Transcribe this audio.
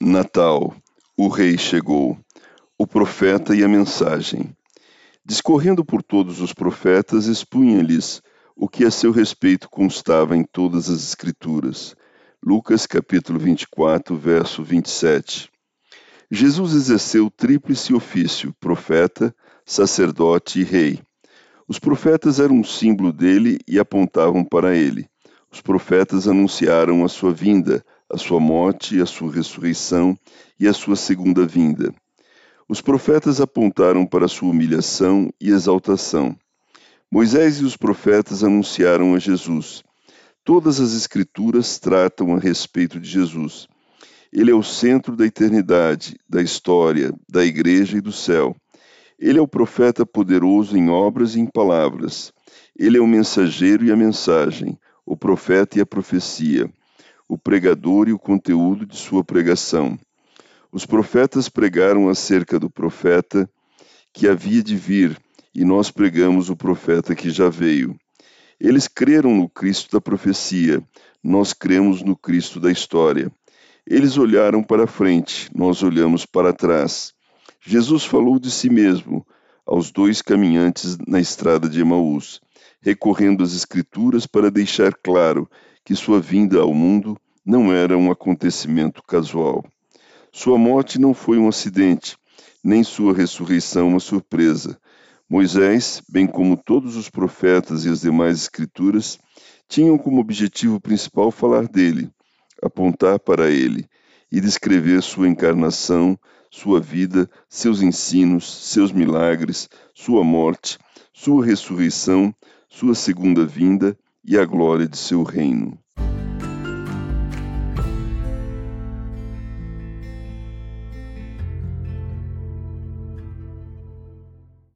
Natal, o Rei chegou, o profeta e a mensagem. Discorrendo por todos os profetas, expunha-lhes o que a seu respeito constava em todas as Escrituras. Lucas capítulo 24, verso 27. Jesus exerceu tríplice ofício: profeta, sacerdote e rei. Os profetas eram um símbolo dele e apontavam para ele. Os profetas anunciaram a sua vinda, a sua morte, a sua ressurreição e a sua segunda vinda. Os profetas apontaram para a sua humilhação e exaltação. Moisés e os profetas anunciaram a Jesus. Todas as Escrituras tratam a respeito de Jesus. Ele é o centro da eternidade, da história, da igreja e do céu. Ele é o profeta poderoso em obras e em palavras. Ele é o mensageiro e a mensagem, o profeta e a profecia o pregador e o conteúdo de sua pregação. Os profetas pregaram acerca do profeta que havia de vir, e nós pregamos o profeta que já veio. Eles creram no Cristo da profecia, nós cremos no Cristo da história. Eles olharam para frente, nós olhamos para trás. Jesus falou de si mesmo aos dois caminhantes na estrada de Emaús, recorrendo às Escrituras para deixar claro que sua vinda ao mundo não era um acontecimento casual. Sua morte não foi um acidente, nem sua ressurreição uma surpresa. Moisés, bem como todos os profetas e as demais escrituras, tinham como objetivo principal falar dele, apontar para ele e descrever sua encarnação, sua vida, seus ensinos, seus milagres, sua morte, sua ressurreição, sua segunda vinda e a glória de seu reino.